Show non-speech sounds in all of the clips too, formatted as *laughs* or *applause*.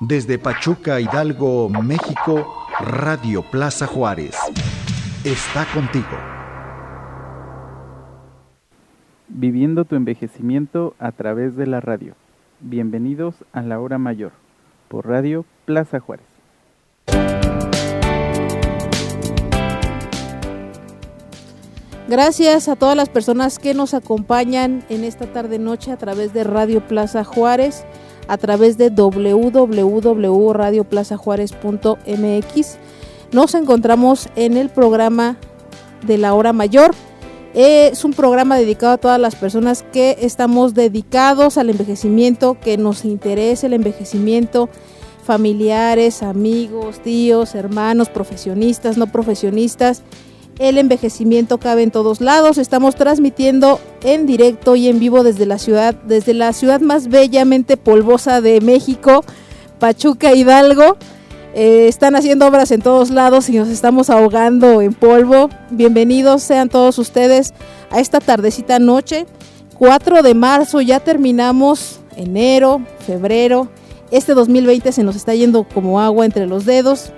Desde Pachuca, Hidalgo, México, Radio Plaza Juárez. Está contigo. Viviendo tu envejecimiento a través de la radio. Bienvenidos a la hora mayor por Radio Plaza Juárez. Gracias a todas las personas que nos acompañan en esta tarde noche a través de Radio Plaza Juárez, a través de www.radioplazajuárez.mx. Nos encontramos en el programa de la hora mayor. Es un programa dedicado a todas las personas que estamos dedicados al envejecimiento, que nos interesa el envejecimiento, familiares, amigos, tíos, hermanos, profesionistas, no profesionistas el envejecimiento cabe en todos lados. Estamos transmitiendo en directo y en vivo desde la ciudad, desde la ciudad más bellamente polvosa de México, Pachuca Hidalgo. Eh, están haciendo obras en todos lados y nos estamos ahogando en polvo. Bienvenidos sean todos ustedes a esta tardecita noche. 4 de marzo, ya terminamos enero, febrero. Este 2020 se nos está yendo como agua entre los dedos.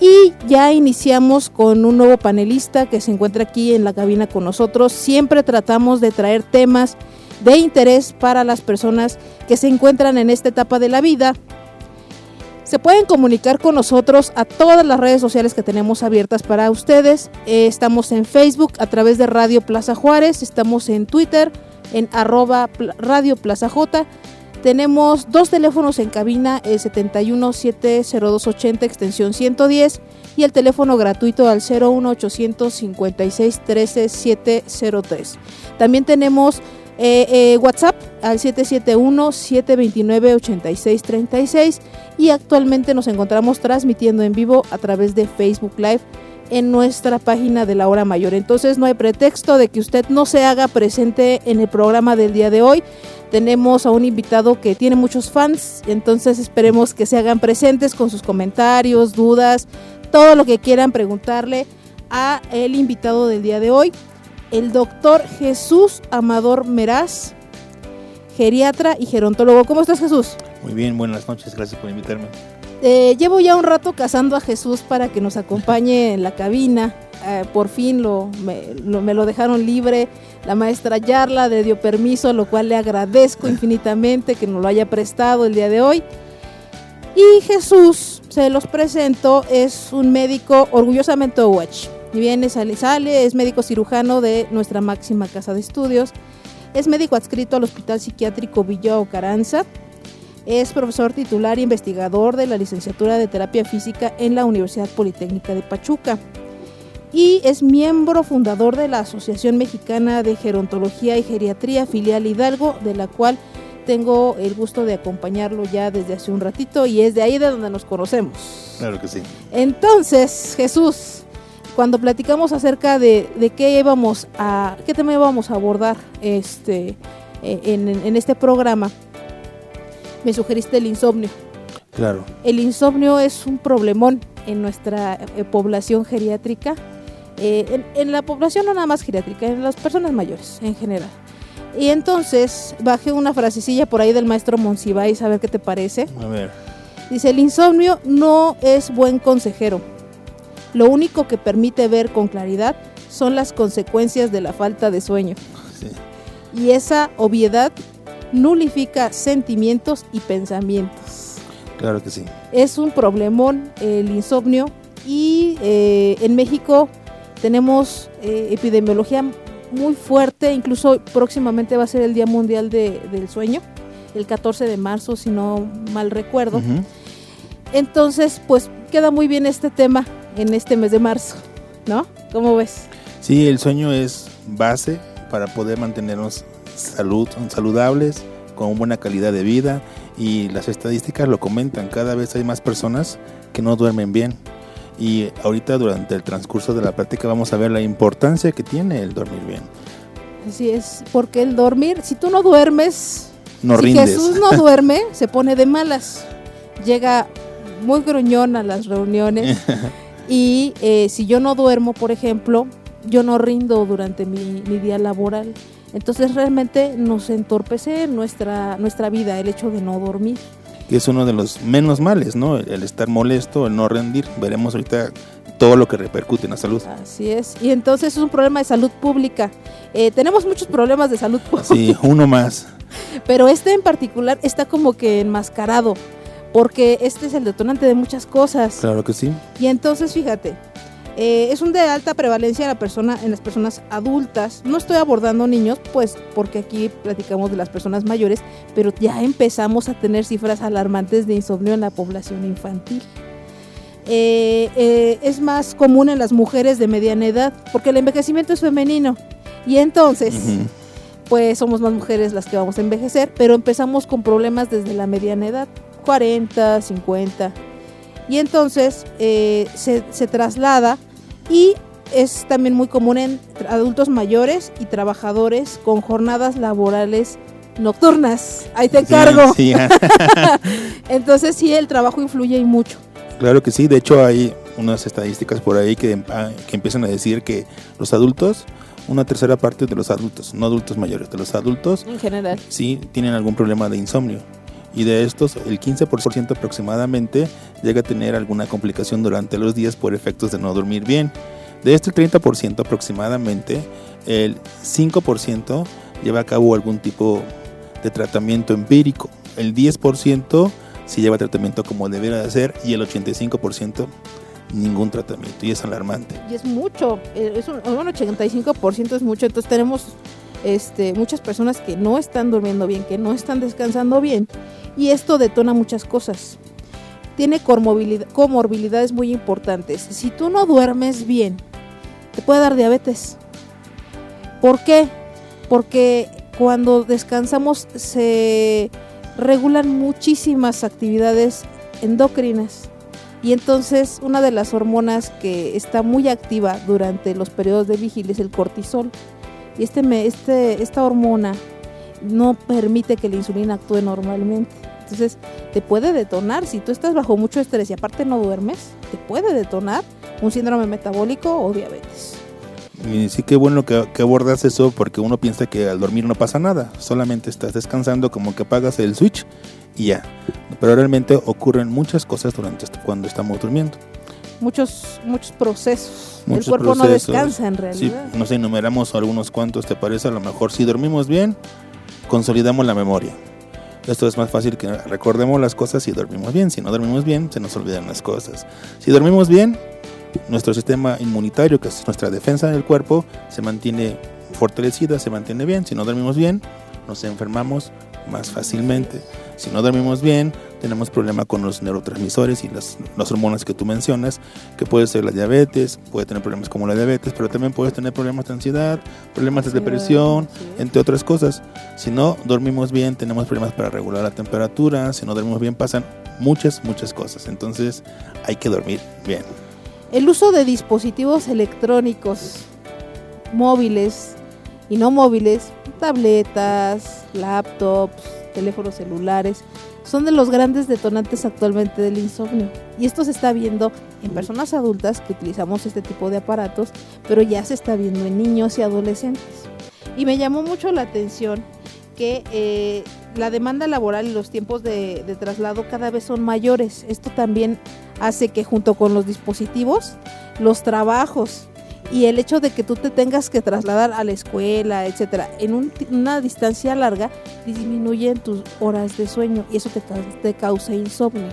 Y ya iniciamos con un nuevo panelista que se encuentra aquí en la cabina con nosotros. Siempre tratamos de traer temas de interés para las personas que se encuentran en esta etapa de la vida. Se pueden comunicar con nosotros a todas las redes sociales que tenemos abiertas para ustedes. Eh, estamos en Facebook a través de Radio Plaza Juárez, estamos en Twitter en arroba Radio Plaza J tenemos dos teléfonos en cabina, el 7170280 extensión 110 y el teléfono gratuito al 01856 13703. También tenemos eh, eh, WhatsApp al 771-729-8636 y actualmente nos encontramos transmitiendo en vivo a través de Facebook Live en nuestra página de la hora mayor. Entonces no hay pretexto de que usted no se haga presente en el programa del día de hoy. Tenemos a un invitado que tiene muchos fans, entonces esperemos que se hagan presentes con sus comentarios, dudas, todo lo que quieran preguntarle a el invitado del día de hoy, el doctor Jesús Amador Meraz, geriatra y gerontólogo. ¿Cómo estás Jesús? Muy bien, buenas noches, gracias por invitarme. Eh, llevo ya un rato cazando a Jesús para que nos acompañe en la cabina. Eh, por fin lo me, lo dejaron libre. La maestra Yarla le dio permiso, lo cual le agradezco *laughs* infinitamente que nos lo haya prestado el día de hoy. Y Jesús, se los presento, es un médico orgullosamente Watch. Viene, sale, sale, es médico cirujano de nuestra máxima casa de estudios. Es médico adscrito al Hospital Psiquiátrico Villa Caranza. Es profesor titular e investigador de la licenciatura de terapia física en la Universidad Politécnica de Pachuca y es miembro fundador de la Asociación Mexicana de Gerontología y Geriatría Filial Hidalgo, de la cual tengo el gusto de acompañarlo ya desde hace un ratito y es de ahí de donde nos conocemos. Claro que sí. Entonces, Jesús, cuando platicamos acerca de, qué íbamos a, qué tema íbamos a abordar este, eh, en, este programa, me sugeriste el insomnio. Claro. El insomnio es un problemón en nuestra eh, población geriátrica eh, en, la población no nada más geriátrica, en las personas mayores en general. Y entonces bajé una frasecilla por ahí del maestro Monsiváis, a ver qué te parece. A ver. Dice, el insomnio no es buen consejero. Lo único que permite ver con claridad son las consecuencias de la falta de sueño. Y esa obviedad nulifica sentimientos y pensamientos. Claro que sí. Es un problemón el insomnio y eh, en México tenemos eh, epidemiología muy fuerte, incluso próximamente va a ser el Día Mundial del Sueño, el 14 de marzo, si no mal recuerdo. Entonces, pues queda muy bien este tema en este mes de marzo, ¿no? ¿Cómo ves? Sí, el sueño es base para poder mantenernos salud, saludables, con buena calidad de vida y las estadísticas lo comentan, cada vez hay más personas que no duermen bien y ahorita durante el transcurso de la práctica vamos a ver la importancia que tiene el dormir bien. Así es, porque el dormir, si tú no duermes, no si Jesús no duerme, *laughs* se pone de malas. Llega muy gruñón a las reuniones *laughs* y eh, si yo no duermo, por ejemplo, yo no rindo durante mi, mi, día laboral. Entonces realmente nos entorpece nuestra, nuestra vida el hecho de no dormir. que es uno de los menos males, ¿no? El, el estar molesto, el no rendir. Veremos ahorita todo lo que repercute en la salud. Así es. Y entonces es un problema de salud pública. Eh, tenemos muchos problemas de salud pública. Sí, uno más. *laughs* Pero este en particular está como que enmascarado. Porque este es el detonante de muchas cosas. Claro que sí. Y entonces, fíjate, eh, es un de alta prevalencia en, la persona, en las personas adultas. No estoy abordando niños, pues porque aquí platicamos de las personas mayores, pero ya empezamos a tener cifras alarmantes de insomnio en la población infantil. Eh, eh, es más común en las mujeres de mediana edad, porque el envejecimiento es femenino. Y entonces, pues somos más mujeres las que vamos a envejecer, pero empezamos con problemas desde la mediana edad, 40, 50. Y entonces eh, se, se traslada y es también muy común en adultos mayores y trabajadores con jornadas laborales nocturnas. Ahí te encargo. sí, *laughs* Entonces sí, el trabajo influye y mucho. claro que sí. De hecho, hay unas estadísticas por ahí que, ah, que empiezan a decir que los adultos, una tercera parte de los adultos, no adultos mayores, de los adultos, En general. sí tienen algún problema de insomnio. Y de estos, el 15% aproximadamente llega a tener alguna complicación durante los días por efectos de no dormir bien. De este 30% aproximadamente, el 5% lleva a cabo algún tipo de tratamiento empírico. El 10% sí lleva tratamiento como debería de ser y el 85% ningún tratamiento. Y es alarmante. Y es mucho, eh, es un, un 85% es mucho, entonces tenemos este, muchas personas que no están durmiendo bien, que no están descansando bien, y esto detona muchas cosas. Tiene comorbilidad- comorbilidades muy importantes. Si tú no duermes bien, te puede dar diabetes. ¿Por qué? Porque cuando descansamos se regulan muchísimas actividades endocrinas. Y entonces una de las hormonas que está muy activa durante los periodos de vigilia es el cortisol. Y este, este, esta hormona no permite que la insulina actúe normalmente. Entonces te puede detonar, si tú estás bajo mucho estrés y aparte no duermes, te puede detonar un síndrome metabólico o diabetes. Sí que bueno que, que abordas eso porque uno piensa que al dormir no pasa nada, solamente estás descansando como que apagas el switch y ya. Pero realmente ocurren muchas cosas durante cuando estamos durmiendo. Muchos, muchos procesos. Muchos el cuerpo no descansa en Si realidad. nos enumeramos algunos cuantos, ¿te parece? A lo mejor si dormimos bien, consolidamos la memoria. Esto es más fácil que recordemos las cosas si dormimos bien. Si no dormimos bien, se nos olvidan las cosas. Si dormimos bien, nuestro sistema inmunitario, que es nuestra defensa del cuerpo, se mantiene fortalecida, se mantiene bien. Si no dormimos bien, nos enfermamos más fácilmente. Si no dormimos bien, tenemos problema con los neurotransmisores y las, las hormonas que tú mencionas, que puede ser la diabetes, puede tener problemas como la diabetes, pero también puedes tener problemas de ansiedad, problemas de depresión, entre otras cosas. Si no dormimos bien, tenemos problemas para regular la temperatura, si no dormimos bien pasan muchas, muchas cosas. Entonces hay que dormir bien. El uso de dispositivos electrónicos, móviles y no móviles, tabletas, laptops, teléfonos celulares, son de los grandes detonantes actualmente del insomnio. Y esto se está viendo en personas adultas que utilizamos este tipo de aparatos, pero ya se está viendo en niños y adolescentes. Y me llamó mucho la atención que eh, la demanda laboral y los tiempos de, de traslado cada vez son mayores. Esto también hace que junto con los dispositivos, los trabajos y el hecho de que tú te tengas que trasladar a la escuela, etcétera, en un una distancia larga, disminuyen tus horas de sueño y eso te, cau- te causa insomnio,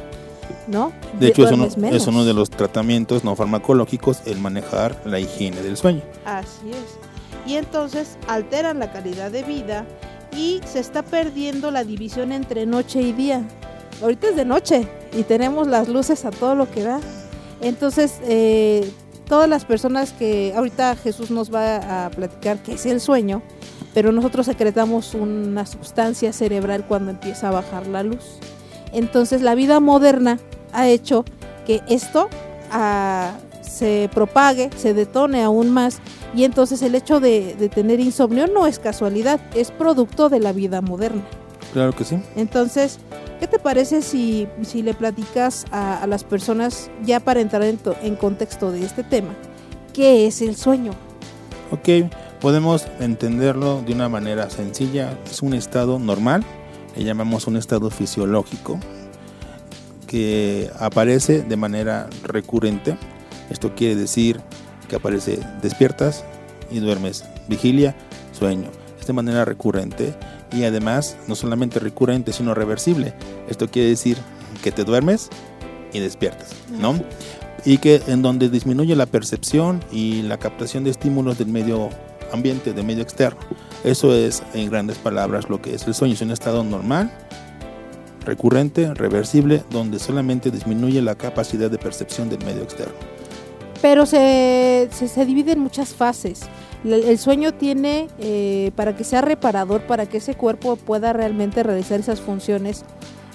¿no? De hecho, es uno, es uno de los tratamientos no farmacológicos el manejar la higiene del sueño. Así es. Y entonces alteran la calidad de vida y se está perdiendo la división entre noche y día. Ahorita es de noche y tenemos las luces a todo lo que da. Entonces, eh, todas las personas que ahorita Jesús nos va a platicar que es el sueño, pero nosotros secretamos una sustancia cerebral cuando empieza a bajar la luz. Entonces, la vida moderna ha hecho que esto ah, se propague, se detone aún más y entonces el hecho de, de tener insomnio no es casualidad, es producto de la vida moderna. Claro que sí. Entonces, ¿qué te parece si, si le platicas a, a las personas, ya para entrar en, to- en contexto de este tema, qué es el sueño? Ok, podemos entenderlo de una manera sencilla. Es un estado normal, le llamamos un estado fisiológico, que aparece de manera recurrente. Esto quiere decir que aparece despiertas y duermes. Vigilia, sueño. Es de manera recurrente y además no solamente recurrente, sino reversible. Esto quiere decir que te duermes y despiertas, ¿no? Y que en donde disminuye la percepción y la captación de estímulos del medio ambiente, del medio externo. Eso es, en grandes palabras, lo que es el sueño. Es un estado normal, recurrente, reversible, donde solamente disminuye la capacidad de percepción del medio externo. Pero se, se, se divide en muchas fases. El, sueño tiene, eh, para que sea reparador, para que ese cuerpo pueda realmente realizar esas funciones,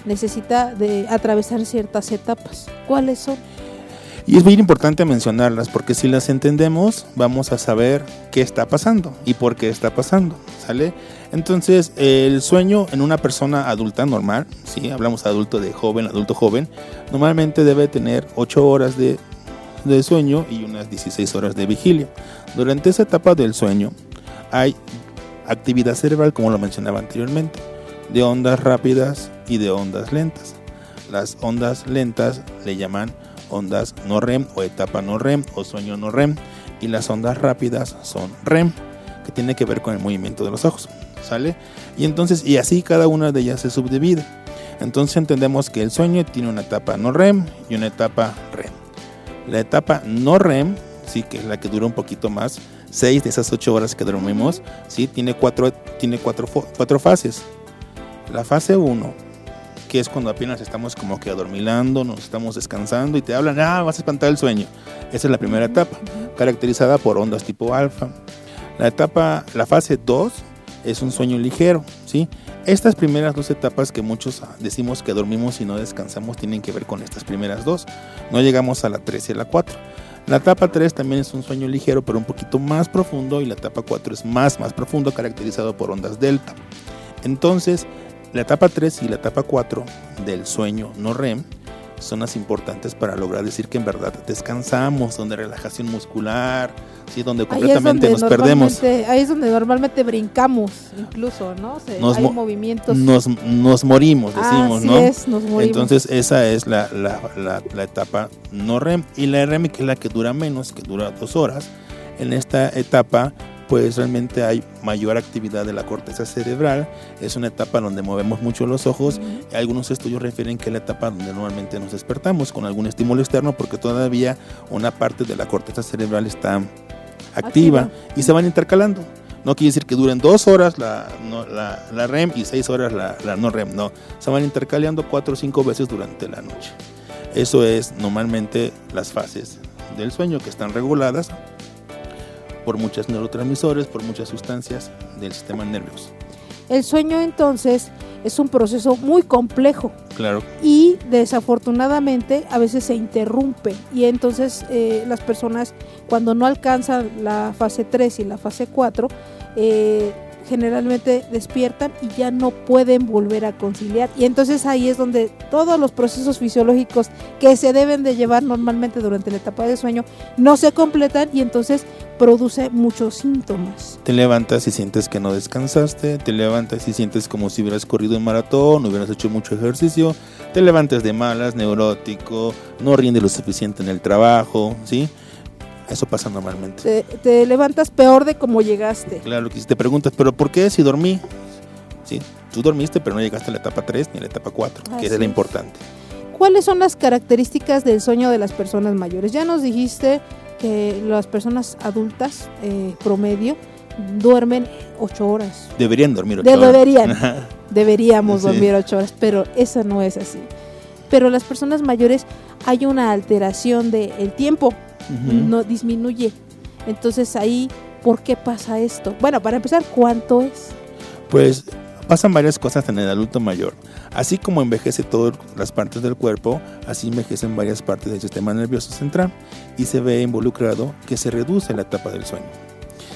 necesita de atravesar ciertas etapas. ¿Cuáles son? Y es muy importante mencionarlas porque si las entendemos vamos a saber qué está pasando y por qué está pasando, ¿sale? Entonces el sueño en una persona adulta normal, si hablamos adulto de joven, adulto joven, normalmente debe tener 8 horas de, de sueño y unas 16 horas de vigilia. Durante esa etapa del sueño hay actividad cerebral, como lo mencionaba anteriormente, de ondas rápidas y de ondas lentas. Las ondas lentas le llaman ondas no REM o etapa no REM o sueño no REM y las ondas rápidas son REM que tiene que ver con el movimiento de los ojos sale y entonces y así cada una de ellas se subdivide entonces entendemos que el sueño tiene una etapa no REM y una etapa REM la etapa no REM sí que es la que dura un poquito más seis de esas ocho horas que dormimos sí tiene cuatro tiene cuatro, cuatro fases la fase 1 que es cuando apenas estamos como que adormilando, nos estamos descansando y te hablan, ah, vas a espantar el sueño. Esa es la primera etapa, caracterizada por ondas tipo alfa. La etapa, la fase 2 es un sueño ligero, ¿sí? Estas primeras dos etapas que muchos decimos que dormimos y no descansamos tienen que ver con estas primeras dos. No llegamos a la 3 y a la 4. La etapa 3 también es un sueño ligero, pero un poquito más profundo y la etapa 4 es más, más profundo, caracterizado por ondas delta. Entonces, la etapa 3 y la etapa 4 del sueño no REM son las importantes para lograr decir que en verdad descansamos, donde relajación muscular, ¿sí? donde completamente donde nos perdemos. Ahí es donde normalmente brincamos, incluso, ¿no? Se, Nos hay mo- movimientos. Nos, nos morimos, decimos, Así ¿no? es, nos morimos. Entonces esa es la, la- la- la etapa no REM. Y la REM, que es la que dura menos, que dura dos horas, en esta etapa pues realmente hay mayor actividad de la corteza cerebral. Es una etapa donde movemos mucho los ojos. Y algunos estudios refieren que es la etapa donde normalmente nos despertamos con algún estímulo externo porque todavía una parte de la corteza cerebral está activa, Activa. y se van intercalando. No quiere decir que duren dos horas la, no- la, la REM y seis horas la, la no REM, no. Se van intercalando cuatro o cinco veces durante la noche. Eso es normalmente las fases del sueño que están reguladas por muchos neurotransmisores, por muchas sustancias del sistema nervioso. El sueño entonces es un proceso muy complejo. Claro, y desafortunadamente a veces se interrumpe. Y entonces eh, las personas cuando no alcanzan la fase 3 y la fase 4 eh, generalmente despiertan y ya no pueden volver a conciliar y entonces ahí es donde todos los procesos fisiológicos que se deben de llevar normalmente durante la etapa de sueño no se completan y entonces produce muchos síntomas. te levantas y sientes que no descansaste, te levantas y sientes como si hubieras corrido un maratón, hubieras hecho mucho ejercicio, te levantas de malas, neurótico, no rinde lo suficiente en el trabajo, ¿sí? Eso pasa normalmente. Te, te levantas peor de como llegaste. Claro que si te preguntas, ¿pero por qué si dormí? Sí, tú dormiste, pero no llegaste a la etapa 3 ni a la etapa 4, Así que es la importante. ¿Cuáles son las características del sueño de las personas mayores? Ya nos dijiste que las personas adultas eh, promedio duermen ocho horas. Deberían dormir ocho De- horas. deberían. *laughs* Deberíamos Sí. dormir ocho horas, pero eso no es así. Pero las personas mayores hay una alteración del tiempo, No disminuye. Entonces ahí, ¿por qué pasa esto? Bueno, para empezar, ¿cuánto es? Pues pasan varias cosas en el adulto mayor. Así como envejece todas las partes del cuerpo, así envejecen varias partes del sistema nervioso central y se ve involucrado que se reduce la etapa del sueño.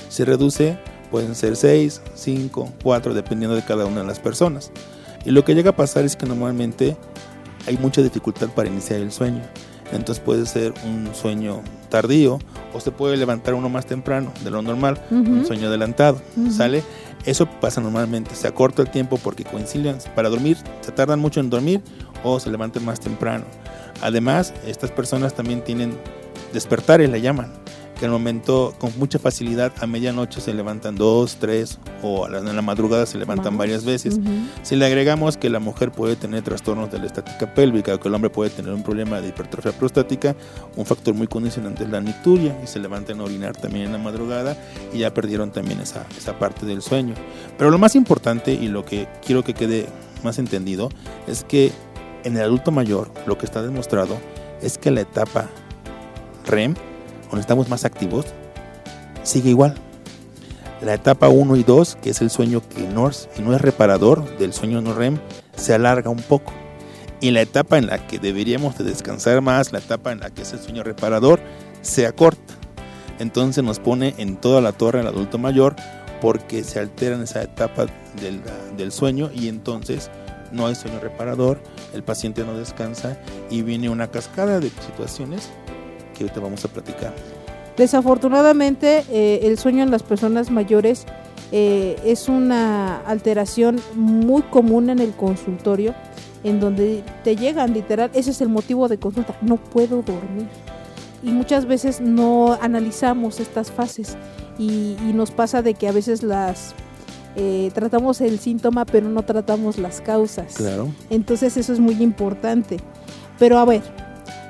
Se reduce, pueden ser 6, 5, 4, dependiendo de cada una de las personas. Y lo que llega a pasar es que normalmente hay mucha dificultad para iniciar el sueño. Entonces puede ser un sueño tardío o se puede levantar uno más temprano de lo normal, un sueño adelantado. ¿sale? Eso pasa normalmente, se acorta el tiempo porque coinciden para dormir, se tardan mucho en dormir o se levanten más temprano. Además, estas personas también tienen despertares, le llaman, que al momento con mucha facilidad a medianoche se levantan dos, tres o en la madrugada se levantan varias veces. Si le agregamos que la mujer puede tener trastornos de la estática pélvica o que el hombre puede tener un problema de hipertrofia prostática, un factor muy condicionante es la nicturia y se levantan a orinar también en la madrugada y ya perdieron también esa, esa parte del sueño. Pero lo más importante y lo que quiero que quede más entendido es que en el adulto mayor lo que está demostrado es que la etapa REM, cuando estamos más activos, sigue igual. La etapa 1 y 2, que es el sueño que no es, no es reparador del sueño no REM, se alarga un poco. Y la etapa en la que deberíamos de descansar más, la etapa en la que es el sueño reparador, se acorta. Entonces nos pone en toda la torre el adulto mayor porque se altera en esa etapa del, del sueño y entonces no hay sueño reparador, el paciente no descansa y viene una cascada de situaciones que ahorita vamos a platicar. Desafortunadamente, eh, el sueño en las personas mayores eh, es una alteración muy común en el consultorio, en donde te llegan literal, ese es el motivo de consulta, no puedo dormir. Y muchas veces no analizamos estas fases y, y nos pasa de que a veces las eh, tratamos el síntoma pero no tratamos las causas. Claro. Entonces eso es muy importante. Pero a ver,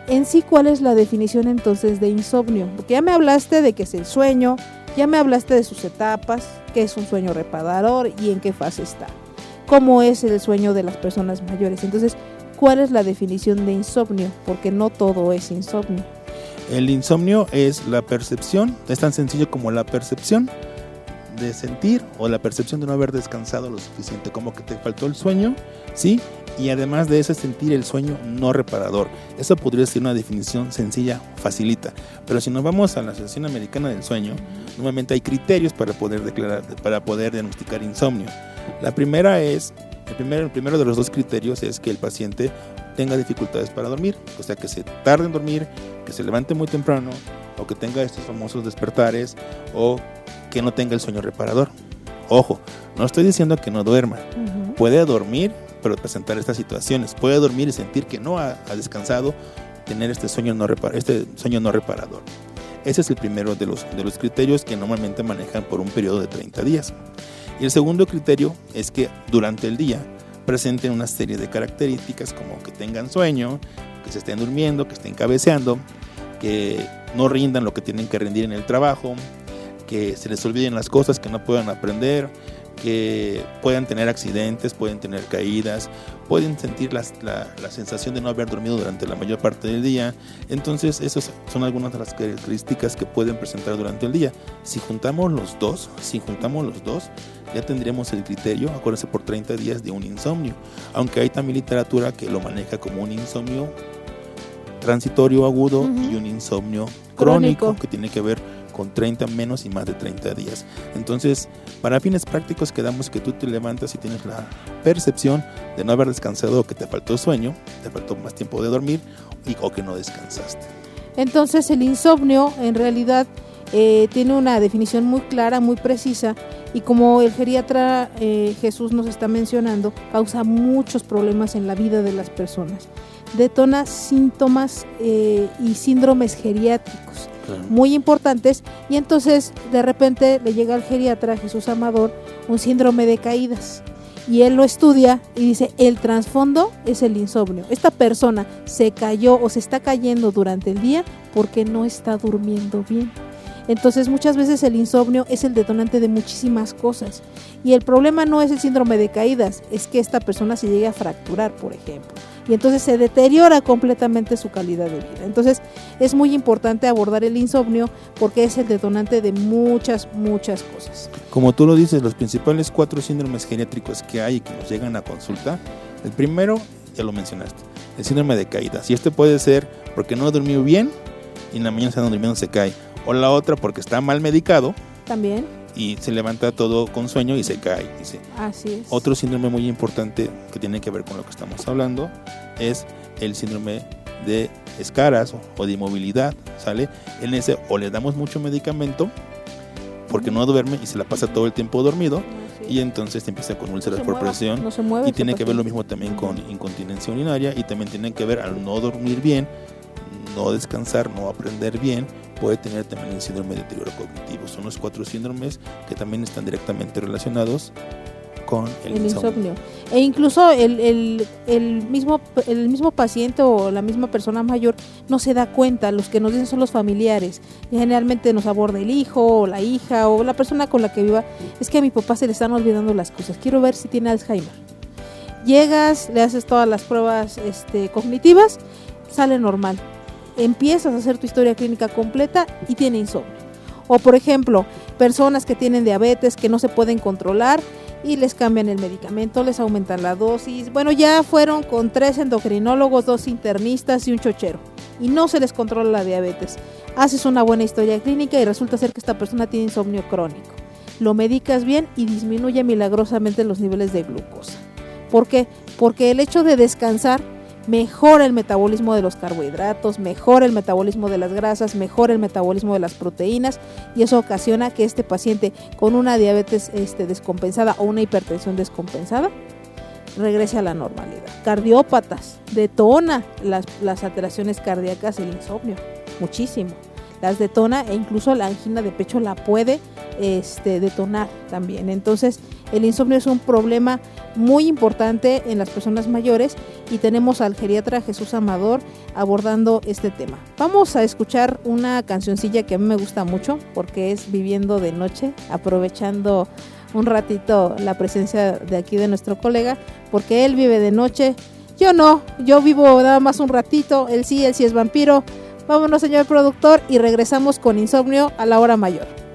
en sí, ¿cuál es la definición entonces de insomnio? Porque ya me hablaste de que es el sueño, ya me hablaste de sus etapas, qué es un sueño reparador y en qué fase está. ¿Cómo es el sueño de las personas mayores? Entonces, ¿cuál es la definición de insomnio? Porque no todo es insomnio. El insomnio es la percepción, es tan sencillo como la percepción de sentir o la percepción de no haber descansado lo suficiente, como que te faltó el sueño, ¿sí? Y además de eso sentir el sueño no reparador. Eso podría ser una definición sencilla, facilita. Pero si nos vamos a la Asociación Americana del Sueño, normalmente hay criterios para poder declarar, para poder diagnosticar insomnio. La primera es, el primero, el primero de los dos criterios es que el paciente tenga dificultades para dormir, o sea que se tarde en dormir, que se levante muy temprano, o que tenga estos famosos despertares, o que no tenga el sueño reparador. Ojo, no estoy diciendo que no duerma. Puede dormir, pero presentar estas situaciones. Puede dormir y sentir que no ha, descansado, tener este sueño, no este sueño no reparador. Ese es el primero de los, de los criterios que normalmente manejan por un periodo de 30 días. Y el segundo criterio es que durante el día presenten una serie de características como que tengan sueño, que se estén durmiendo, que estén cabeceando, que no rindan lo que tienen que rendir en el trabajo, que se les olviden las cosas, que no puedan aprender, que puedan tener accidentes, pueden tener caídas, pueden sentir la, la, sensación de no haber dormido durante la mayor parte del día. Entonces, esas son algunas de las características que pueden presentar durante el día. Si juntamos los dos, si juntamos los dos, ya tendríamos el criterio, acuérdense, por 30 días de un insomnio. Aunque hay también literatura que lo maneja como un insomnio transitorio agudo y un insomnio crónico, que tiene que ver con 30 menos y más de 30 días. Entonces, para fines prácticos quedamos que tú te levantas y tienes la percepción de no haber descansado o que te faltó sueño, te faltó más tiempo de dormir y, o que no descansaste. Entonces el insomnio en realidad eh, tiene una definición muy clara, muy precisa y como el geriatra eh, Jesús nos está mencionando, causa muchos problemas en la vida de las personas. Detona síntomas eh, y síndromes geriátricos muy importantes y entonces de repente le llega al geriatra Jesús Amador un síndrome de caídas y él lo estudia y dice el trasfondo es el insomnio. Esta persona se cayó o se está cayendo durante el día porque no está durmiendo bien. Entonces muchas veces el insomnio es el detonante de muchísimas cosas. Y el problema no es el síndrome de caídas, es que esta persona se llegue a fracturar, por ejemplo. Y entonces se deteriora completamente su calidad de vida. Entonces es muy importante abordar el insomnio porque es el detonante de muchas, muchas cosas. Como tú lo dices, los principales cuatro síndromes geriátricos que hay y que nos llegan a consulta, el primero, ya lo mencionaste, el síndrome de caídas. Y este puede ser porque no dormido bien y en la mañana se anda durmiendo se cae o la otra porque está mal medicado. También. Y se levanta todo con sueño y se cae. Dice. Así es. Otro síndrome muy importante que tiene que ver con lo que estamos hablando es el síndrome de escaras o de inmovilidad, ¿sale? En ese o le damos mucho medicamento porque no duerme y se la pasa todo el tiempo dormido y entonces empieza con úlceras se por mueva, presión no se mueve y tiene que ver lo mismo también con incontinencia urinaria y también tiene que ver al no dormir bien, no descansar, no aprender bien, puede tener también el síndrome de deterioro cognitivo. Son los cuatro síndromes que también están directamente relacionados con el, el insomnio. insomnio. E incluso el, el- el mismo, el mismo paciente o la misma persona mayor no se da cuenta, los que nos dicen son los familiares. Y generalmente nos aborda el hijo o la hija o la persona con la que viva. Es que a mi papá se le están olvidando las cosas. Quiero ver si tiene Alzheimer. Llegas, le haces todas las pruebas este, cognitivas, sale normal. Empiezas a hacer tu historia clínica completa y tiene insomnio. O por ejemplo, personas que tienen diabetes que no se pueden controlar y les cambian el medicamento, les aumentan la dosis. Bueno, ya fueron con tres endocrinólogos, dos internistas y un chochero. Y no se les controla la diabetes. Haces una buena historia clínica y resulta ser que esta persona tiene insomnio crónico. Lo medicas bien y disminuye milagrosamente los niveles de glucosa. ¿Por qué? Porque el hecho de descansar mejora el metabolismo de los carbohidratos, mejora el metabolismo de las grasas, mejora el metabolismo de las proteínas y eso ocasiona que este paciente con una diabetes este, descompensada o una hipertensión descompensada regrese a la normalidad. Cardiópatas, detona las, las alteraciones cardíacas el insomnio, muchísimo. Las detona e incluso la angina de pecho la puede este, detonar también. Entonces, el insomnio es un problema muy importante en las personas mayores y tenemos al geriatra Jesús Amador abordando este tema. Vamos a escuchar una cancioncilla que a mí me gusta mucho porque es Viviendo de Noche, aprovechando un ratito la presencia de aquí de nuestro colega, porque él vive de noche. Yo no, yo vivo nada más un ratito, él sí, él sí es vampiro. Vámonos, señor productor, y regresamos con insomnio a la hora mayor.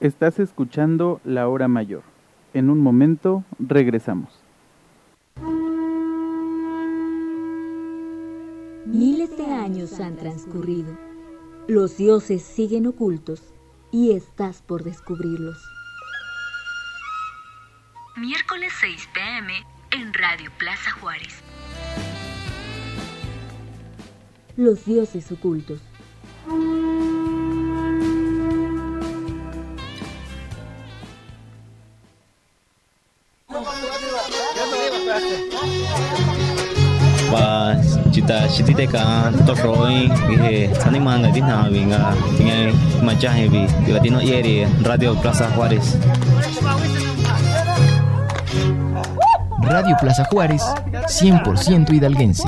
Estás escuchando La Hora Mayor. En un momento regresamos. Miles de años han transcurrido. Los dioses siguen ocultos y estás por descubrirlos. Miércoles 6 pm en Radio Plaza Juárez. Los dioses ocultos. Và chúng ta chỉ thấy cả tổ rồi vì sáng nay mang ngày tin nào vì ngà nghe mà cha vì vì tin nó đi radio Plaza Juárez Radio Plaza Juárez 100% hidalguense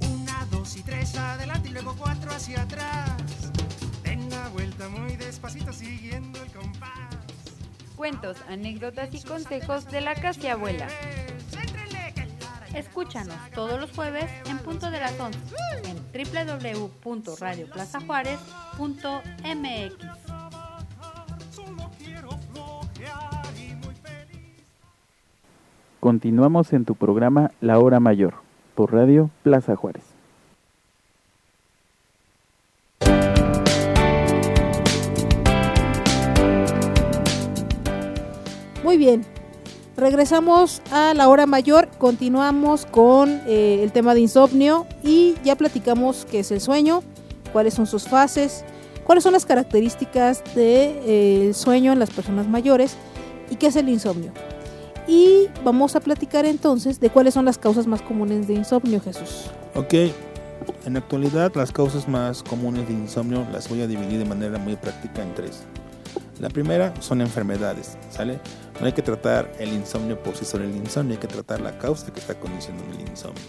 Una, dos y tres adelante y luego cuatro hacia atrás. Despacito siguiendo el compás. Cuentos, anécdotas y consejos de la casa abuela. Escúchanos todos los jueves en punto de las 11 en www.radioplazajuárez.mx. Continuamos en tu programa La Hora Mayor por Radio Plaza Juárez. Bien. Regresamos a la hora mayor, continuamos con eh, el tema de insomnio y ya platicamos qué es el sueño, cuáles son sus fases, cuáles son las características del de, eh, sueño en las personas mayores y qué es el insomnio. Y vamos a platicar entonces de cuáles son las causas más comunes de insomnio, Jesús. Ok, en la actualidad las causas más comunes de insomnio las voy a dividir de manera muy práctica en tres. La primera son enfermedades, ¿sale? No hay que tratar el insomnio por sí solo el insomnio, hay que tratar la causa que está condicionando el insomnio.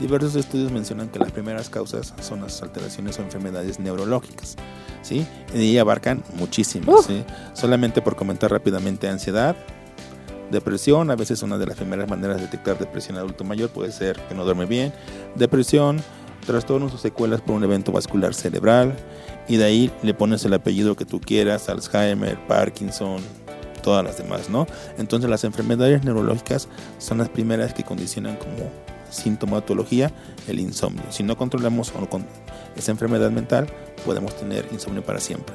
Diversos estudios mencionan que las primeras causas son las alteraciones o enfermedades neurológicas, ¿sí? Y abarcan muchísimas, ¿sí? Solamente por comentar rápidamente, ansiedad, depresión, a veces una de las primeras maneras de detectar depresión en adulto mayor puede ser que no duerme bien, depresión, trastornos o secuelas por un evento vascular cerebral, y de ahí le pones el apellido que tú quieras, Alzheimer, Parkinson, todas las demás, ¿no? Entonces las enfermedades neurológicas son las primeras que condicionan como sintomatología el insomnio. Si no controlamos con esa enfermedad mental, podemos tener insomnio para siempre.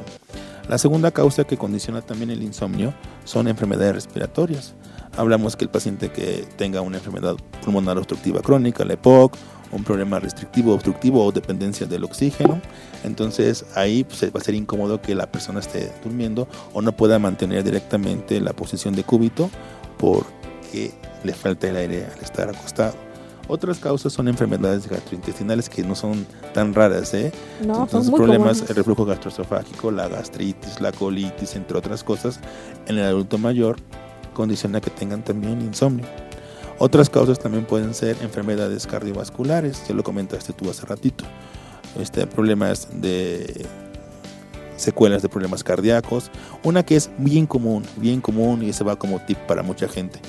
La segunda causa que condiciona también el insomnio son enfermedades respiratorias. Hablamos que el paciente que tenga una enfermedad pulmonar obstructiva crónica, la EPOC, un problema restrictivo, obstructivo o dependencia del oxígeno. Entonces ahí pues, va a ser incómodo que la persona esté durmiendo o no pueda mantener directamente la posición de cúbito porque le falta el aire al estar acostado. Otras causas son enfermedades gastrointestinales que no son tan raras, ¿eh? No, Entonces, son problemas, comunes. el reflujo gastroesofágico, la gastritis, la colitis, entre otras cosas, en el adulto mayor condiciona que tengan también insomnio. Otras causas también pueden ser enfermedades cardiovasculares, ya lo comentaste tú hace ratito. Este, problemas de secuelas de problemas cardíacos. Una que es bien común, bien común y se va como tip para mucha gente.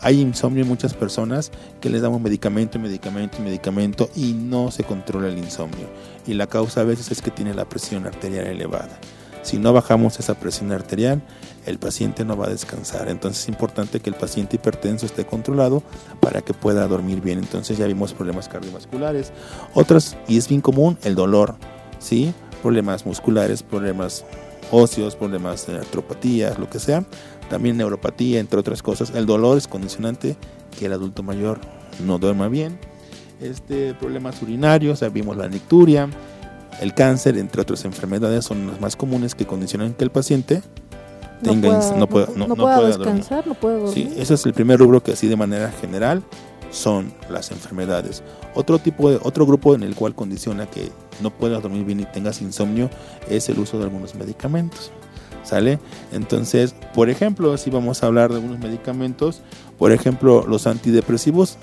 Hay insomnio en muchas personas que les damos medicamento, medicamento, medicamento y no se controla el insomnio. Y la causa a veces es que tiene la presión arterial elevada. Si no bajamos esa presión arterial, el paciente no va a descansar. Entonces es importante que el paciente hipertenso esté controlado para que pueda dormir bien. Entonces ya vimos problemas cardiovasculares. Otras, y es bien común, el dolor, ¿sí? Problemas musculares, problemas óseos, problemas de artropatías, lo que sea. También neuropatía, entre otras cosas. El dolor es condicionante que el adulto mayor no duerma bien. Este, problemas urinarios, ya vimos la nicturia, el cáncer, entre otras enfermedades, son las más comunes que condicionan que el paciente tenga pueda- no pueda, no- no- no no pueda pueda dormir. descansar, no pueda dormir. Sí, ese es el primer rubro que así de manera general son las enfermedades. Otro tipo de otro grupo en el cual condiciona que no puedas dormir bien y tengas insomnio es el uso de algunos medicamentos. ¿Sale? Entonces, por ejemplo, si vamos a hablar de algunos medicamentos, por ejemplo, los antidepresivos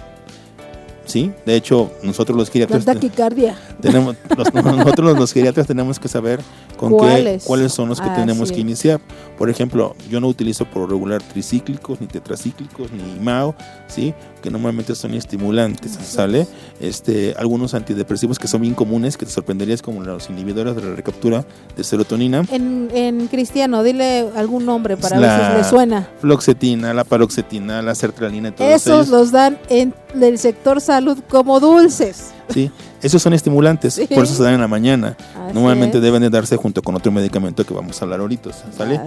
¿sí? De hecho, nosotros los La geriatras taquicardia. *laughs* tenemos, los- nosotros los geriatras tenemos que saber con ¿Cuáles? qué, cuáles son los que Así tenemos que iniciar. Por ejemplo, yo no utilizo por regular tricíclicos, ni tetracíclicos, ni MAO, ¿sí? que normalmente son estimulantes, ¿sale? Este, algunos antidepresivos que son bien comunes, que te sorprenderías como los inhibidores de la recaptura de serotonina. En, en cristiano, dile algún nombre para La ver si le suena. Floxetina, la paroxetina, la sertralina, todos Esos ellos. los dan en el sector salud como dulces. Sí, esos son estimulantes, Sí. por eso se dan en la mañana. Así Normalmente es. deben de darse junto con otro medicamento que vamos a hablar ahorita, ¿sale?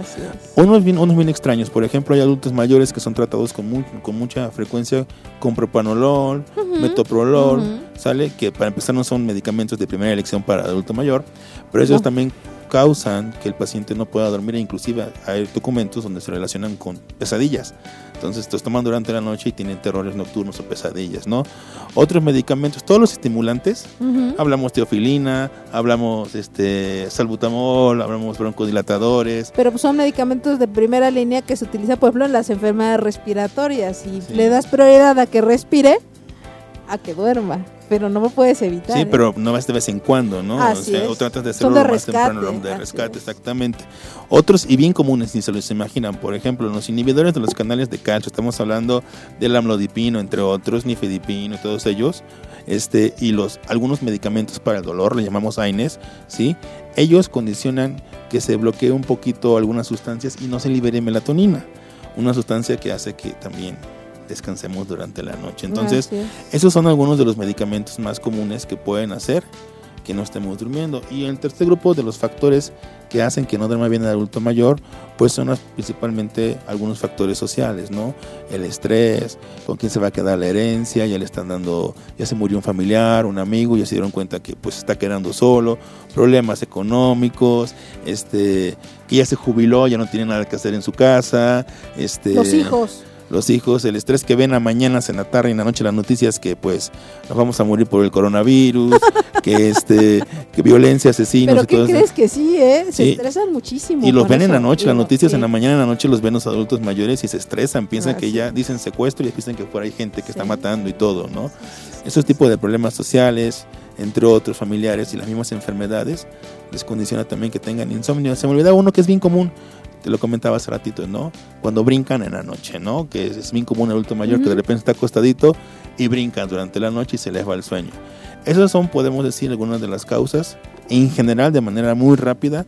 Unos bien, unos bien extraños, por ejemplo, hay adultos mayores que son tratados con, con mucha frecuencia con propanolol, metoprolol. ¿sale? Que para empezar no son medicamentos de primera elección para adulto mayor, pero No. también causan que el paciente no pueda dormir e inclusive hay documentos donde se relacionan con pesadillas. Entonces los toman durante la noche y tienen terrores nocturnos o pesadillas, ¿no? Otros medicamentos, todos los estimulantes, hablamos teofilina, hablamos este salbutamol, hablamos broncodilatadores, Pero son medicamentos de primera línea que se utilizan, por ejemplo, en las enfermedades respiratorias. Y Sí. le das prioridad a que respire, a que duerma. Pero no lo puedes evitar. Sí, ¿eh? pero no vas de vez en cuando, ¿no? Así o, sea, es. o tratas de hacerlo de más temprano, de rescate, es. exactamente. Otros y bien comunes, ni se los imaginan, por ejemplo, los inhibidores de los canales de calcio, estamos hablando del amlodipino, entre otros, nifedipino, todos ellos, este, y los algunos medicamentos para el dolor, le llamamos AINES, ¿sí? Ellos condicionan que se bloquee un poquito algunas sustancias y no se libere melatonina, una sustancia que hace que también descansemos durante la noche. Entonces, esos son algunos de los medicamentos más comunes que pueden hacer que no estemos durmiendo. Y el tercer grupo de los factores que hacen que no duerma bien el adulto mayor, pues son las- principalmente algunos factores sociales, ¿no? El estrés, con quién se va a quedar la herencia, ya le están dando, ya se murió un familiar, un amigo, ya se dieron cuenta que pues está quedando solo, problemas económicos, este, que ya se jubiló, ya no tiene nada que hacer en su casa, este, Los hijos. Los hijos, el estrés que ven a mañanas, en la tarde y en la noche las noticias que pues nos vamos a morir por el coronavirus, *laughs* que este, que violencia, asesinos Pero y todo ¿qué eso. crees que sí, eh? Se Sí. estresan muchísimo. Y los ven en la noche, las noticias en la mañana, en la noche los ven los adultos mayores y se estresan, piensan Ah, que sí. ya dicen secuestro y piensan que fuera hay gente que está matando y todo, ¿no? Esos tipos de problemas sociales, entre otros familiares y las mismas enfermedades, les condiciona también que tengan insomnio. Se me olvidaba uno que es bien común, te lo comentaba hace ratito, ¿no? Cuando brincan en la noche, ¿no? Que es, bien común el adulto mayor que de repente está acostadito y brinca durante la noche y se les va el sueño. Esas son, podemos decir, algunas de las causas, en general, de manera muy rápida,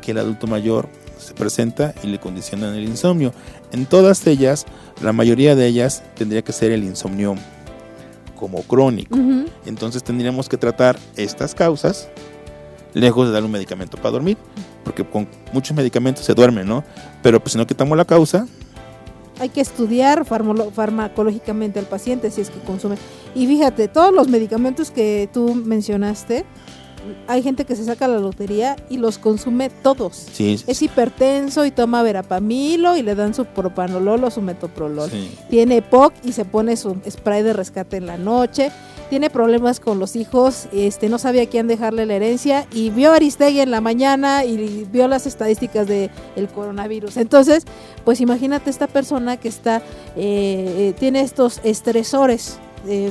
que el adulto mayor se presenta y le condicionan el insomnio. En todas ellas, la mayoría de ellas tendría que ser el insomnio como crónico. Entonces tendríamos que tratar estas causas lejos de dar un medicamento para dormir, porque con muchos medicamentos se duerme, ¿no? Pero pues si no quitamos la causa, Hay que estudiar farmacológicamente al paciente si es que consume. Y fíjate, todos los medicamentos que tú mencionaste, hay gente que se saca la lotería y los consume todos. sí, Es hipertenso y toma verapamilo y le dan su propanolol o su metoprolol. sí. Tiene POC y se pone su spray de rescate en la noche. Tiene problemas con los hijos, este no sabía a quién dejarle la herencia y vio a Aristegui en la mañana y vio las estadísticas del el coronavirus. Entonces, pues imagínate esta persona que está, eh, eh, tiene estos estresores eh,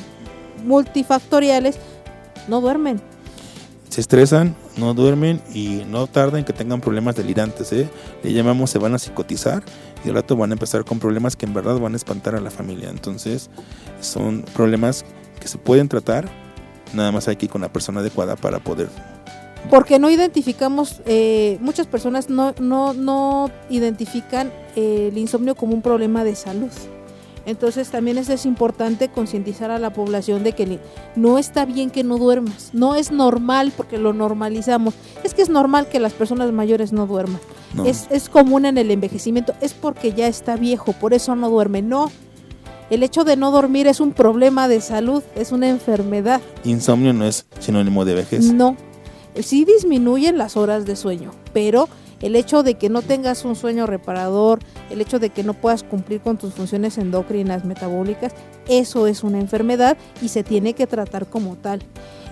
multifactoriales, no duermen. Se estresan, no duermen y no tardan que tengan problemas delirantes, ¿eh? Le llamamos se van a psicotizar y al rato van a empezar con problemas que en verdad van a espantar a la familia. Entonces, son problemas que se pueden tratar, nada más hay que ir con la persona adecuada para poder Porque no identificamos, eh, muchas personas no, no, no identifican el insomnio como un problema de salud. Entonces también es, es importante concientizar a la población de que no está bien que no duermas, no es normal porque lo normalizamos. Es que es normal que las personas mayores no duerman. no. Es, es común en el envejecimiento, es porque ya está viejo, por eso no duerme. No, el hecho de no dormir es un problema de salud, es una enfermedad. Insomnio no es sinónimo de vejez. No, sí disminuyen las horas de sueño, pero el hecho de que no tengas un sueño reparador, el hecho de que no puedas cumplir con tus funciones endocrinas metabólicas, eso es una enfermedad y se tiene que tratar como tal.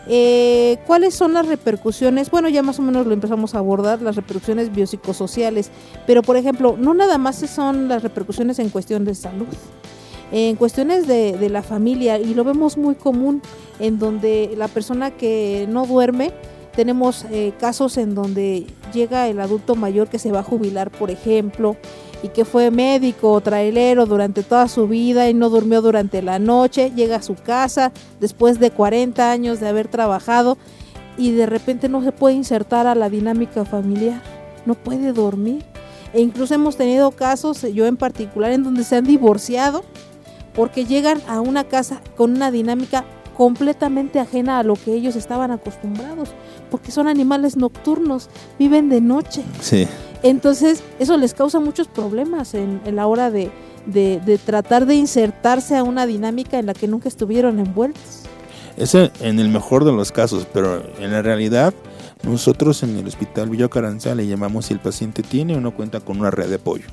Eh, ¿Cuáles son las repercusiones? Bueno, ya más o menos lo empezamos a abordar, las repercusiones biopsicosociales, pero por ejemplo, no nada más son las repercusiones en cuestión de salud. En cuestiones de, de la familia, y lo vemos muy común, en donde la persona que no duerme, tenemos eh, casos en donde llega el adulto mayor que se va a jubilar, por ejemplo, y que fue médico o trailero durante toda su vida y no durmió durante la noche, llega a su casa después de 40 años de haber trabajado y de repente no se puede insertar a la dinámica familiar, no puede dormir. E incluso hemos tenido casos, yo en particular, en donde se han divorciado porque llegan a una casa con una dinámica completamente ajena a lo que ellos estaban acostumbrados, porque son animales nocturnos, viven de noche. Sí. Entonces, eso les causa muchos problemas en, en la hora de, de- de tratar de insertarse a una dinámica en la que nunca estuvieron envueltos. Eso en el mejor de los casos, pero en la realidad nosotros en el Hospital Villa Carranza le llamamos si el paciente tiene o no cuenta con una red de apoyo.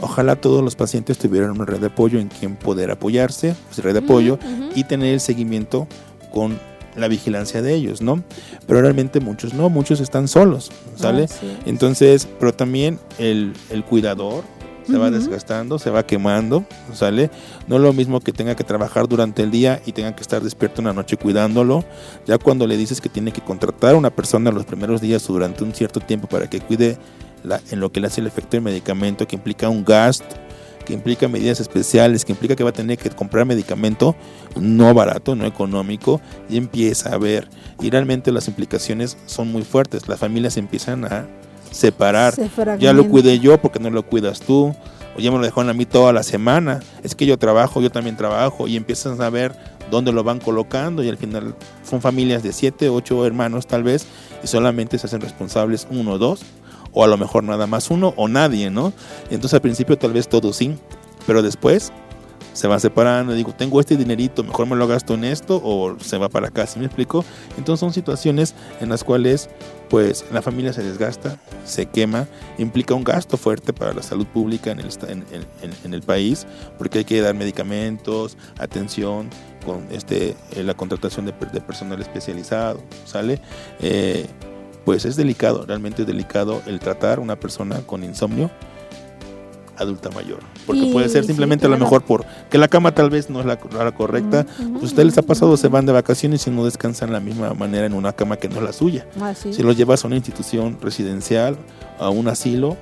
Ojalá todos los pacientes tuvieran una red de apoyo en quien poder apoyarse, pues, red de apoyo, y tener el seguimiento con la vigilancia de ellos, ¿no? Pero realmente muchos no, muchos están solos, ¿sale? Entonces, pero también el, el cuidador se va desgastando, se va quemando, ¿sale? No es lo mismo que tenga que trabajar durante el día y tenga que estar despierto en la noche cuidándolo. Ya cuando le dices que tiene que contratar a una persona los primeros días o durante un cierto tiempo para que cuide la- en lo que le hace el efecto del medicamento, que implica un gasto, que implica medidas especiales, que implica que va a tener que comprar medicamento no barato, no económico, y empieza a ver. Y realmente las implicaciones son muy fuertes. Las familias empiezan a separar. Se Ya lo cuidé yo porque no lo cuidas tú. O ya me lo dejaron a mí toda la semana. Es que yo trabajo, yo también trabajo. Y empiezan a ver dónde lo van colocando. Y al final son familias de siete, ocho hermanos tal vez. Y solamente se hacen responsables uno o dos. O a lo mejor nada más uno o nadie, ¿no? Entonces al principio tal vez todos sí. Pero después se van separando. Digo, tengo este dinerito, mejor me lo gasto en esto. O se va para acá, ¿sí me explico? Entonces son situaciones en las cuales pues la familia se desgasta, se quema, implica un gasto fuerte para la salud pública en el, en, en- en- el país, porque hay que dar medicamentos, atención, con este eh, la contratación de, de personal especializado, ¿sale? Eh, pues es delicado, realmente es delicado el tratar a una persona con insomnio adulta mayor, porque puede ser sí, simplemente a lo mejor por que la cama tal vez no es la, la correcta, Ujú, pues ustedes les ha pasado, se van de vacaciones y no descansan de la misma manera en una cama que no es la suya. Ah, sí. Si los llevas a una institución residencial, a un asilo,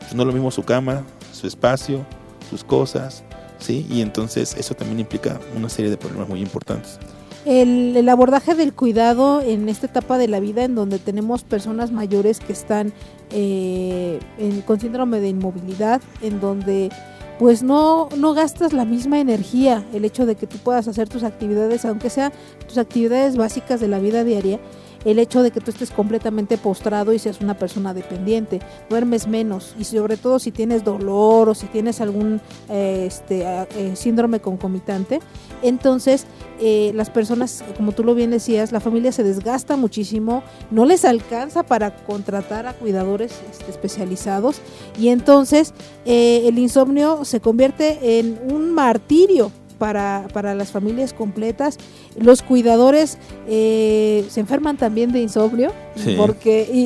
pues no es lo mismo su cama, su espacio, sus cosas, ¿sí? Y entonces eso también implica una serie de problemas muy importantes. El, el abordaje del cuidado en esta etapa de la vida en donde tenemos personas mayores que están eh, en- con síndrome de inmovilidad, en donde pues no, no gastas la misma energía, el hecho de que tú puedas hacer tus actividades, aunque sean tus actividades básicas de la vida diaria, el hecho de que tú estés completamente postrado y seas una persona dependiente, duermes menos y sobre todo si tienes dolor o si tienes algún eh, este, eh, síndrome concomitante, entonces eh, las personas, como tú lo bien decías, la familia se desgasta muchísimo, no les alcanza para contratar a cuidadores este, especializados y entonces eh, el insomnio se convierte en un martirio para, para las familias completas. Los cuidadores eh, se enferman también de insomnio Sí. porque y,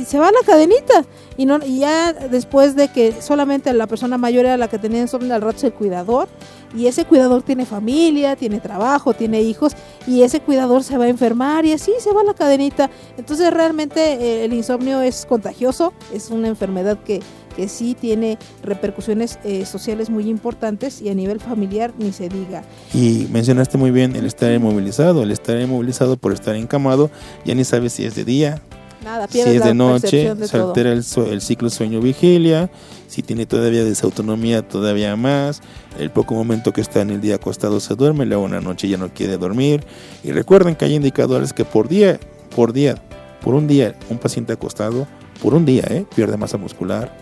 y se va a la cadenita y no y ya después de que solamente la persona mayor era la que tenía insomnio al rato es el cuidador y ese cuidador tiene familia, tiene trabajo, tiene hijos y ese cuidador se va a enfermar y así se va la cadenita. Entonces realmente eh, el insomnio es contagioso, es una enfermedad que, que sí tiene repercusiones eh, sociales muy importantes y a nivel familiar ni se diga. Y mencionaste muy bien el estar inmovilizado, el estar inmovilizado por estar encamado, ya ni sabes si es de día, Nada, si es de noche, de se altera el, el ciclo sueño-vigilia, si tiene todavía desautonomía todavía más, el poco momento que está en el día acostado se duerme, luego en la noche ya no quiere dormir. Y recuerden que hay indicadores que por día, por día, por un día, un paciente acostado, por un día, ¿eh? pierde masa muscular,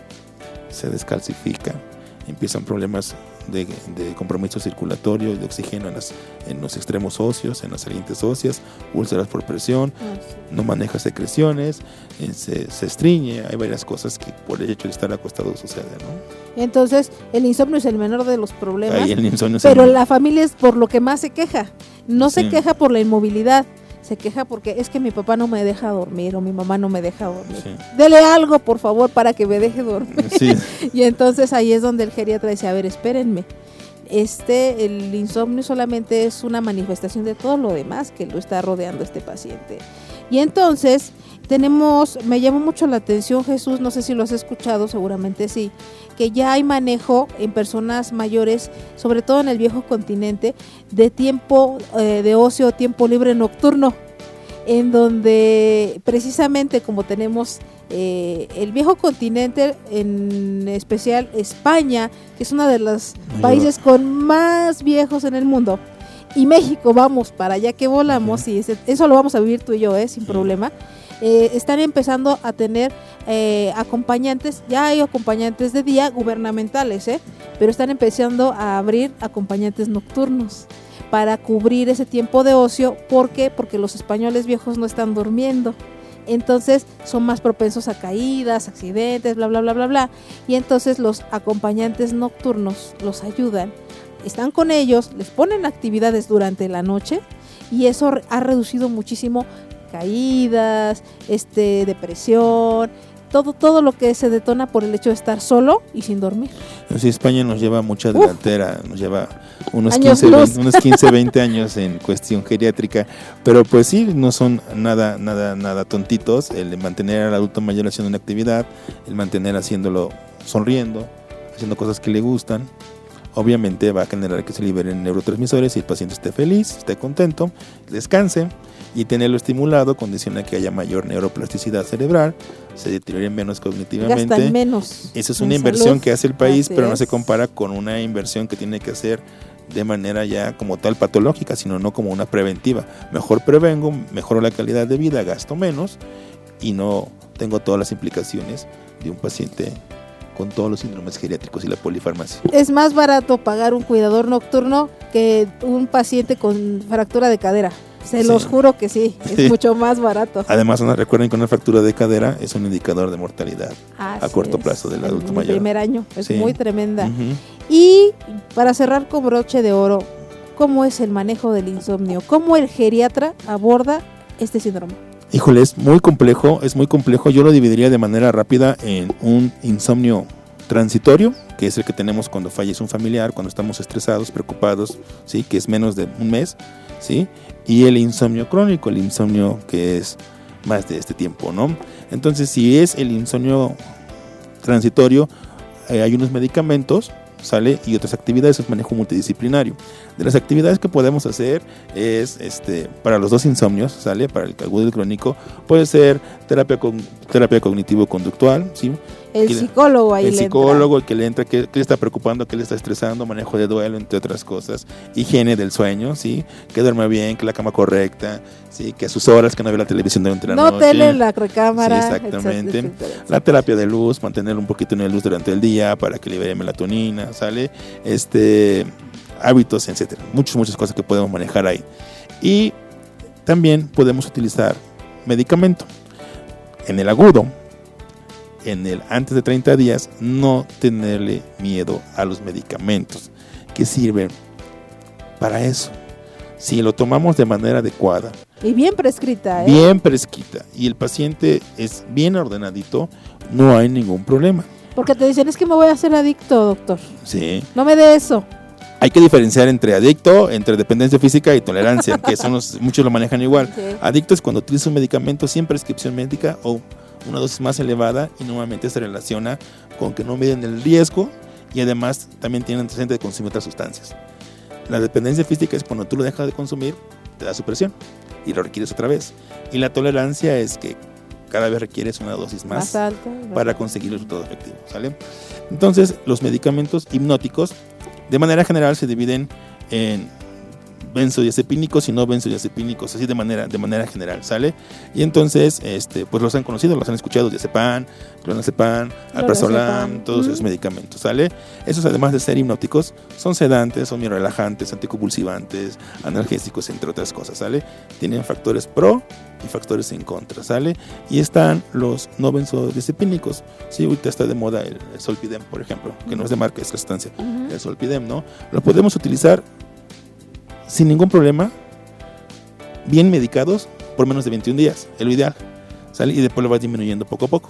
se descalcifica, empiezan problemas de, de compromiso circulatorio y de oxígeno en, las, en los extremos óseos, en las salientes óseas, úlceras por presión, Ah, no maneja secreciones, eh, se, se estriñe, hay varias cosas que por el hecho de estar acostado sucede, ¿no? Entonces, el insomnio es el menor de los problemas. El pero el- la familia es por lo que más se queja. No se queja por la inmovilidad, se queja porque es que mi papá no me deja dormir o mi mamá no me deja dormir. Sí. Dele algo, por favor, para que me deje dormir. Sí. *laughs* y entonces ahí es donde el geriatra dice, a ver, espérenme. este, el insomnio solamente es una manifestación de todo lo demás que lo está rodeando este paciente. Y entonces tenemos, me llamó mucho la atención Jesús, no sé si lo has escuchado, seguramente sí, que ya hay manejo en personas mayores, sobre todo en el viejo continente, de tiempo eh, de ocio, tiempo libre nocturno, en donde precisamente como tenemos eh, el viejo continente, en especial España, que es uno de los Mayor. países con más viejos en el mundo, y México, vamos, para allá que volamos, y ese- eso lo vamos a vivir tú y yo, ¿eh? sin problema. Eh, están empezando a tener eh, acompañantes, ya hay acompañantes de día gubernamentales, ¿eh? pero están empezando a abrir acompañantes nocturnos para cubrir ese tiempo de ocio. ¿Por qué? Porque los españoles viejos no están durmiendo. Entonces son más propensos a caídas, accidentes, bla, bla, bla, bla, bla. Y entonces los acompañantes nocturnos los ayudan. Están con ellos, les ponen actividades durante la noche y eso ha reducido muchísimo caídas, este, depresión, todo, todo lo que se detona por el hecho de estar solo y sin dormir. Sí, España nos lleva mucha Uf. delantera, nos lleva unos Años 15, luz. 20, unos 15, 20 *laughs* años en cuestión geriátrica, pero pues sí, no son nada, nada, nada tontitos, el de mantener al adulto mayor haciendo una actividad, el mantener haciéndolo sonriendo, haciendo cosas que le gustan, obviamente va a generar que se liberen neurotransmisores y el paciente esté feliz, esté contento, descanse y tenerlo estimulado condiciona que haya mayor neuroplasticidad cerebral, se deterioren menos cognitivamente. Gastan menos. Esa es una inversión salud. que hace el país, Así pero no se compara con una inversión que tiene que hacer de manera ya como tal patológica, sino no como una preventiva. Mejor prevengo, mejoro la calidad de vida, gasto menos y no tengo todas las implicaciones de un paciente con todos los síndromes geriátricos y la polifarmacia. Es más barato pagar un cuidador nocturno que un paciente con fractura de cadera. Se Sí. los juro que sí, es Sí. mucho más barato. Además, no recuerden que una fractura de cadera es un indicador de mortalidad a corto es. plazo del En adulto el mayor. primer año, es Sí. muy tremenda. Y para cerrar con broche de oro, ¿cómo es el manejo del insomnio? ¿Cómo el geriatra aborda este síndrome? Híjole, es muy complejo, es muy complejo. Yo lo dividiría de manera rápida en un insomnio transitorio, que es el que tenemos cuando fallece un familiar, cuando estamos estresados, preocupados, sí, que es menos de un mes, sí, y el insomnio crónico, el insomnio que es más de este tiempo, ¿no? Entonces, si es el insomnio transitorio, eh, hay unos medicamentos, ¿sale? Y otras actividades, es manejo multidisciplinario. De las actividades que podemos hacer es, este, para los dos insomnios, ¿sale? Para el agudo y el crónico, puede ser terapia, con, terapia cognitivo-conductual, ¿sí? El Que psicólogo ahí el le entra. psicólogo, el que le entra, que, que le está preocupando, que le está estresando, manejo de duelo, entre otras cosas, higiene del sueño, sí, que duerma bien, que la cama correcta, sí, que a sus horas, que no vea la televisión durante la No noche. tele en la recámara. Sí, exactamente. etcétera, etcétera. La terapia de luz, mantener un poquito de luz durante el día para que libere melatonina, ¿sale? Este, hábitos, etcétera. Muchas, muchas cosas que podemos manejar ahí. Y también podemos utilizar medicamento. En el agudo, en el antes de 30 días, no tenerle miedo a los medicamentos que sirven para eso. Si lo tomamos de manera adecuada, Y bien prescrita, ¿eh? bien prescrita y el paciente es bien ordenadito, no hay ningún problema. Porque te dicen, es que me voy a hacer adicto, doctor. Sí. No me dé eso. Hay que diferenciar entre adicto, entre dependencia física y tolerancia, que son los, *laughs* muchos lo manejan igual. Sí. Adicto es cuando utiliza un medicamento sin prescripción médica o una dosis más elevada y normalmente se relaciona con que no miden el riesgo y además también tienen antecedente de consumir otras sustancias. La dependencia física es cuando tú lo dejas de consumir, te da supresión y lo requieres otra vez. Y la tolerancia es que cada vez requieres una dosis Más, para conseguir el resultado efectivo, ¿sale? Entonces, los medicamentos hipnóticos, de manera general, se dividen en benzodiazepínicos y no benzodiazepínicos, así de manera, de manera general, ¿sale? Y entonces, este, pues los han conocido, los han escuchado, diazepam, clonazepam, alprazolam, todos esos Ujú. medicamentos, ¿sale? Esos, además de ser hipnóticos, son sedantes, son relajantes, anticonvulsivantes, analgésicos, entre otras cosas, ¿sale? Tienen factores pro y factores en contra, ¿sale? Y están los no benzodiazepínicos, ¿sí? Ahorita está de moda el, el Solpidem, por ejemplo, que no es de marca, es la sustancia, el Solpidem, ¿no? Lo podemos utilizar sin ningún problema, bien medicados, por menos de 21 días, es lo ideal, ¿sale? Y después lo vas disminuyendo poco a poco.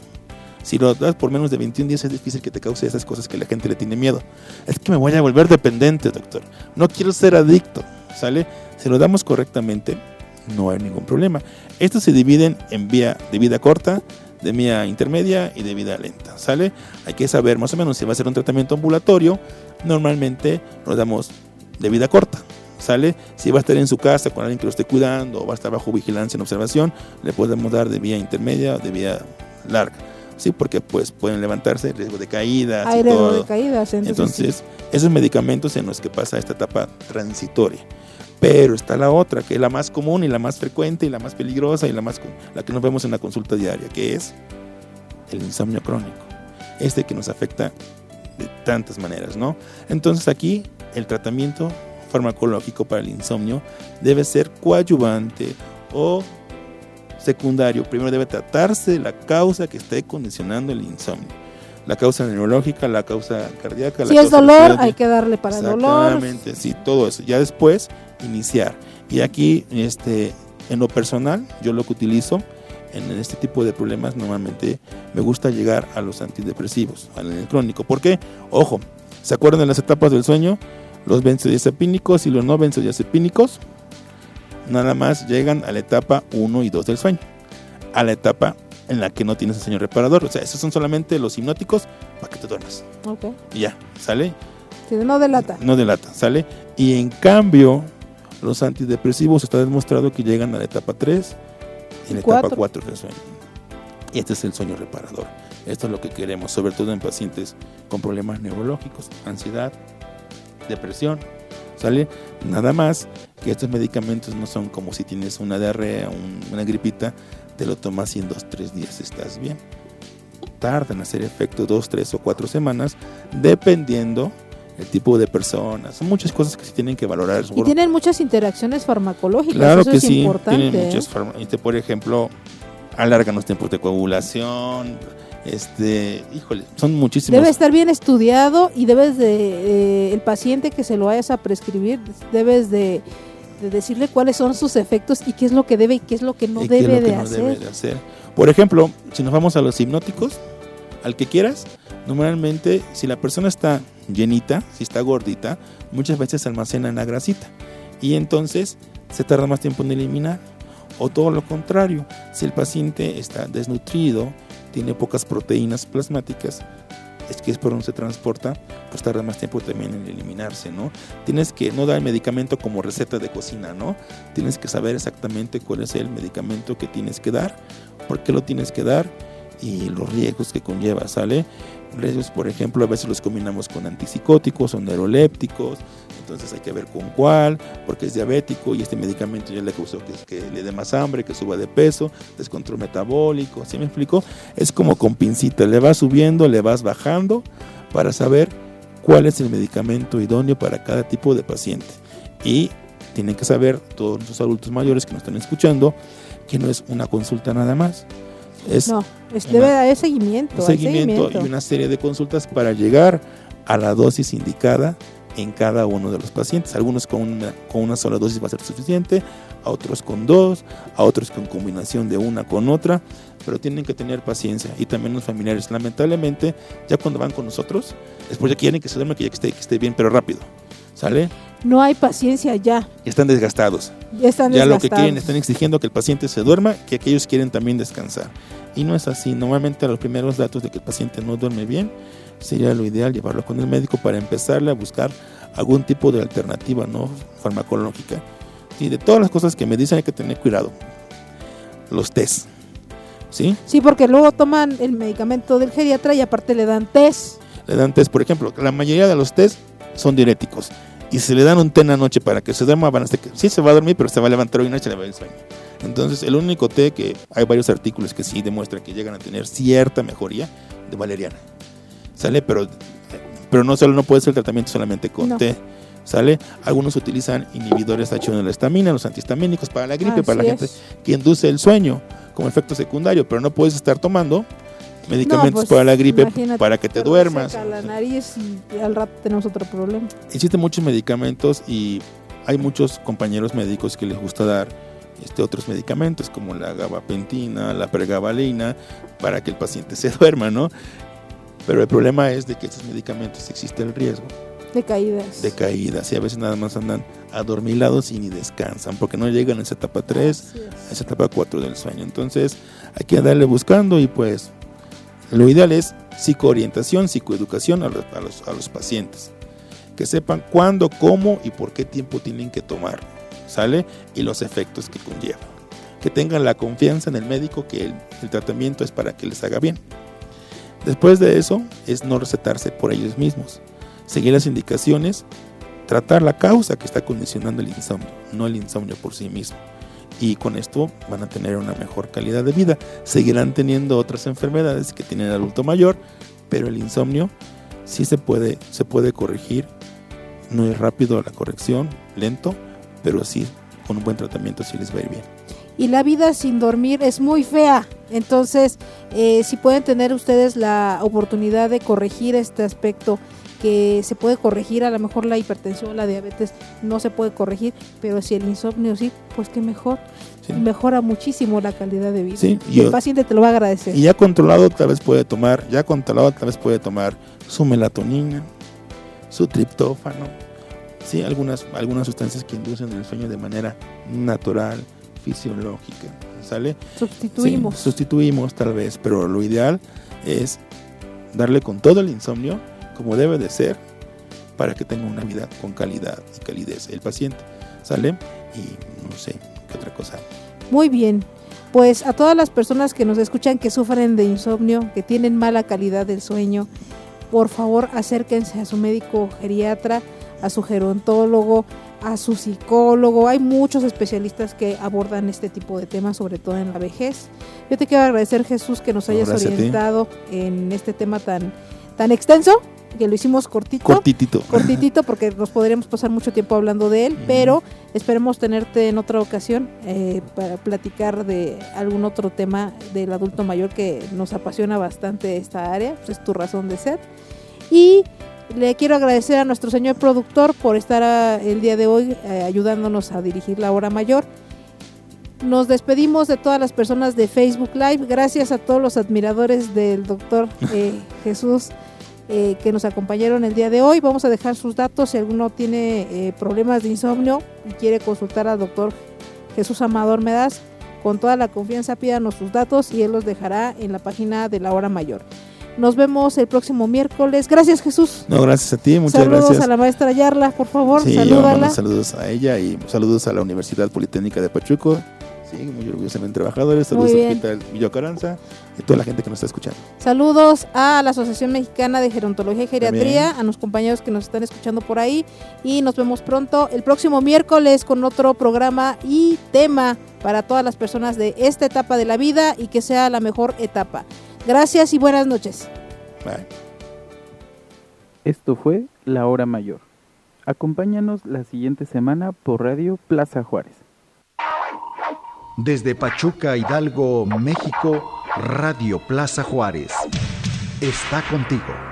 Si lo das por menos de 21 días es difícil que te cause esas cosas que la gente le tiene miedo. Es que me voy a volver dependiente, doctor. No quiero ser adicto, ¿sale? Si lo damos correctamente, no hay ningún problema. Estos se dividen en vía de vida corta, de vía intermedia y de vida lenta, ¿sale? Hay que saber más o menos si va a ser un tratamiento ambulatorio, normalmente lo damos de vida corta, ¿sale? Si va a estar en su casa con alguien que lo esté cuidando o va a estar bajo vigilancia en observación, le podemos dar de vía intermedia o de vía larga. Sí, porque pues pueden levantarse, riesgo de caídas Hay y riesgo todo. de caídas, entonces, Entonces, esos medicamentos en los que pasa esta etapa transitoria. Pero está la otra, que es la más común y la más frecuente y la más peligrosa y la más la que nos vemos en la consulta diaria, que es el insomnio crónico. Este que nos afecta de tantas maneras, ¿no? Entonces aquí el tratamiento farmacológico para el insomnio debe ser coadyuvante o secundario. Primero debe tratarse la causa que esté condicionando el insomnio. La causa neurológica, la causa cardíaca. Si la es causa dolor, respiratoria. hay que darle para el dolor. Exactamente, sí, todo eso. Ya después iniciar. Y aquí, este, en lo personal, yo lo que utilizo en este tipo de problemas normalmente me gusta llegar a los antidepresivos, al crónico. ¿Por qué? Ojo, ¿se acuerdan de las etapas del sueño? Los benzodiazepínicos y los no benzodiazepínicos nada más llegan a la etapa 1 y 2 del sueño. A la etapa en la que no tienes el sueño reparador. O sea, esos son solamente los hipnóticos para que te duermas. Ok. Y ya, ¿sale? No delata. no delata, ¿sale? Y en cambio, los antidepresivos está demostrado que llegan a la etapa 3 y la etapa Cuatro. 4 del sueño. Y este es el sueño reparador. Esto es lo que queremos, sobre todo en pacientes con problemas neurológicos, ansiedad, depresión, ¿sale? Nada más que estos medicamentos no son como si tienes una diarrea, un- una gripita, te lo tomas y en dos, tres días estás bien. Tardan en hacer efecto dos, tres o cuatro semanas, dependiendo el tipo de personas. Son muchas cosas que se tienen que valorar. Y tienen muchas interacciones farmacológicas. Claro eso que es sí, importante. tienen ¿eh? muchas este, Por ejemplo, alargan los tiempos de coagulación. Este, híjole, son muchísimos. Debe estar bien estudiado y debes de, eh, el paciente que se lo vayas a prescribir, debes de, de decirle cuáles son sus efectos y qué es lo que debe y qué es lo que no debe lo que de no hacer. debe de hacer. Por ejemplo, si nos vamos a los hipnóticos, al que quieras, normalmente si la persona está llenita, si está gordita, muchas veces almacenan la grasita y entonces se tarda más tiempo en eliminar. O todo lo contrario, si el paciente está desnutrido, tiene pocas proteínas plasmáticas, es que es por donde se transporta, pues tarda más tiempo también en eliminarse, ¿no? Tienes que no dar el medicamento como receta de cocina, ¿no? Tienes que saber exactamente cuál es el medicamento que tienes que dar, por qué lo tienes que dar y los riesgos que conlleva, ¿sale? Por ejemplo, a veces los combinamos con antipsicóticos o neurolépticos, entonces hay que ver con cuál, porque es diabético y este medicamento ya le causó que, le dé más hambre, que suba de peso, descontrol metabólico, ¿sí me explico? Es como con pincita, le vas subiendo, le vas bajando para saber cuál es el medicamento idóneo para cada tipo de paciente. Y tienen que saber todos nuestros adultos mayores que nos están escuchando que no es una consulta nada más. Es No, es, una- debe de haber seguimiento. seguimiento, seguimiento. y una serie de consultas para llegar a la dosis indicada en cada uno de los pacientes. Algunos con una, con una sola dosis va a ser suficiente, a otros con dos, a otros con combinación de una con otra, pero tienen que tener paciencia y también los familiares. Lamentablemente, ya cuando van con nosotros, después ya quieren que se duerma, que ya que esté, que esté bien, pero rápido. ¿Sale? No hay paciencia ya. Ya están desgastados. Ya están ya lo que quieren, están exigiendo que el paciente se duerma, que aquellos quieren también descansar. Y no es así. Normalmente los primeros datos de que el paciente no duerme bien, sería lo ideal llevarlo con el médico para empezarle a buscar algún tipo de alternativa no farmacológica. Y de todas las cosas que me dicen hay que tener cuidado. Los test. ¿Sí? Sí, porque luego toman el medicamento del geriatra y aparte le dan test. Le dan test, por ejemplo, la mayoría de los test son diuréticos. Y si le dan un té en la noche para que se duerma, van a ser que sí se va a dormir, pero se va a levantar hoy noche y le va a el sueño. Entonces, el único té que hay varios artículos que sí demuestran que llegan a tener cierta mejoría de valeriana. ¿Sale? Pero, pero no solo no puede ser el tratamiento solamente con No. té. ¿Sale? Algunos utilizan inhibidores H1 de la estamina, los antihistamínicos para la gripe, para la gente es. que induce el sueño como efecto secundario, pero no puedes estar tomando medicamentos pues, para la gripe para que te duermas. reseca la nariz y al rato tenemos otro problema. Existen muchos medicamentos y hay muchos compañeros médicos que les gusta dar este, otros medicamentos como la gabapentina, la pregabalina, para que el paciente *laughs* se duerma, ¿no? Pero el problema es de que estos medicamentos existe el riesgo De caídas. de caídas y a veces nada más andan adormilados y ni descansan porque no llegan a esa etapa 3, Así es. a esa etapa 4 del sueño. Entonces hay que andarle buscando y pues lo ideal es psicoorientación, psicoeducación a los, pacientes. Que sepan cuándo, cómo y por qué tiempo tienen que tomar, ¿sale? Y los efectos que conlleva. Que tengan la confianza en el médico que el, el tratamiento es para que les haga bien. Después de eso es no recetarse por ellos mismos. Seguir las indicaciones, tratar la causa que está condicionando el insomnio, no el insomnio por sí mismo. Y con esto van a tener una mejor calidad de vida. Seguirán teniendo otras enfermedades que tiene el adulto mayor, pero el insomnio sí se puede, se puede corregir. No es rápido la corrección, lento, pero sí con un buen tratamiento sí les va a ir bien. y la vida sin dormir es muy fea. Entonces, eh, si pueden tener ustedes la oportunidad de corregir este aspecto, que se puede corregir, a lo mejor la hipertensión, la diabetes no se puede corregir, pero si el insomnio sí, pues que mejor. Sí. Mejora muchísimo la calidad de vida. Sí, y el yo- paciente te lo va a agradecer. Y ya controlado tal vez puede tomar, ya controlado tal vez puede tomar su melatonina, su triptófano, sí, algunas, algunas sustancias que inducen el sueño de manera natural, fisiológica, ¿sale? Sustituimos. Sí, sustituimos tal vez, pero lo ideal es darle con todo el insomnio como debe de ser para que tenga una vida con calidad y calidez el paciente, ¿sale? Y no sé, qué otra cosa. Muy bien. Pues a todas las personas que nos escuchan que sufren de insomnio, que tienen mala calidad del sueño, por favor acérquense a su médico geriatra, a su gerontólogo, a su psicólogo. Hay muchos especialistas que abordan este tipo de temas, sobre todo en la vejez. Yo te quiero agradecer, Jesús, que nos No, hayas gracias orientado en este tema tan, tan extenso, que lo hicimos cortito. Cortitito. cortitito porque nos podríamos pasar mucho tiempo hablando de él, pero esperemos tenerte en otra ocasión eh, para platicar de algún otro tema del adulto mayor que nos apasiona bastante esta área, pues es tu razón de ser. Y le quiero agradecer a nuestro señor productor por estar ah, el día de hoy eh, ayudándonos a dirigir la hora mayor. Nos despedimos de todas las personas de Facebook Live. Gracias a todos los admiradores del doctor eh, *laughs* Jesús eh, que nos acompañaron el día de hoy. Vamos a dejar sus datos si alguno tiene eh, problemas de insomnio y quiere consultar al doctor Jesús Amador Medas. Con toda la confianza pídanos sus datos y él los dejará en la página de la hora mayor. Nos vemos el próximo miércoles. Gracias Jesús. No, gracias a ti, muchas Saludos gracias. a la maestra Yarla, por favor, Sí, yo salúdala. saludos a ella y saludos a la Universidad Politécnica de Pachuco. Sí, muy orgullosamente trabajadores. Saludos Muy a bien. Hospital Villa Caranza y toda la gente que nos está escuchando. Saludos a la Asociación Mexicana de Gerontología y Geriatría, También. a los compañeros que nos están escuchando por ahí y nos vemos pronto el próximo miércoles con otro programa y tema para todas las personas de esta etapa de la vida y que sea la mejor etapa. Gracias y buenas noches. Bye. Esto fue La Hora Mayor. Acompáñanos la siguiente semana por Radio Plaza Juárez. Desde Pachuca, Hidalgo, México, Radio Plaza Juárez. Está contigo.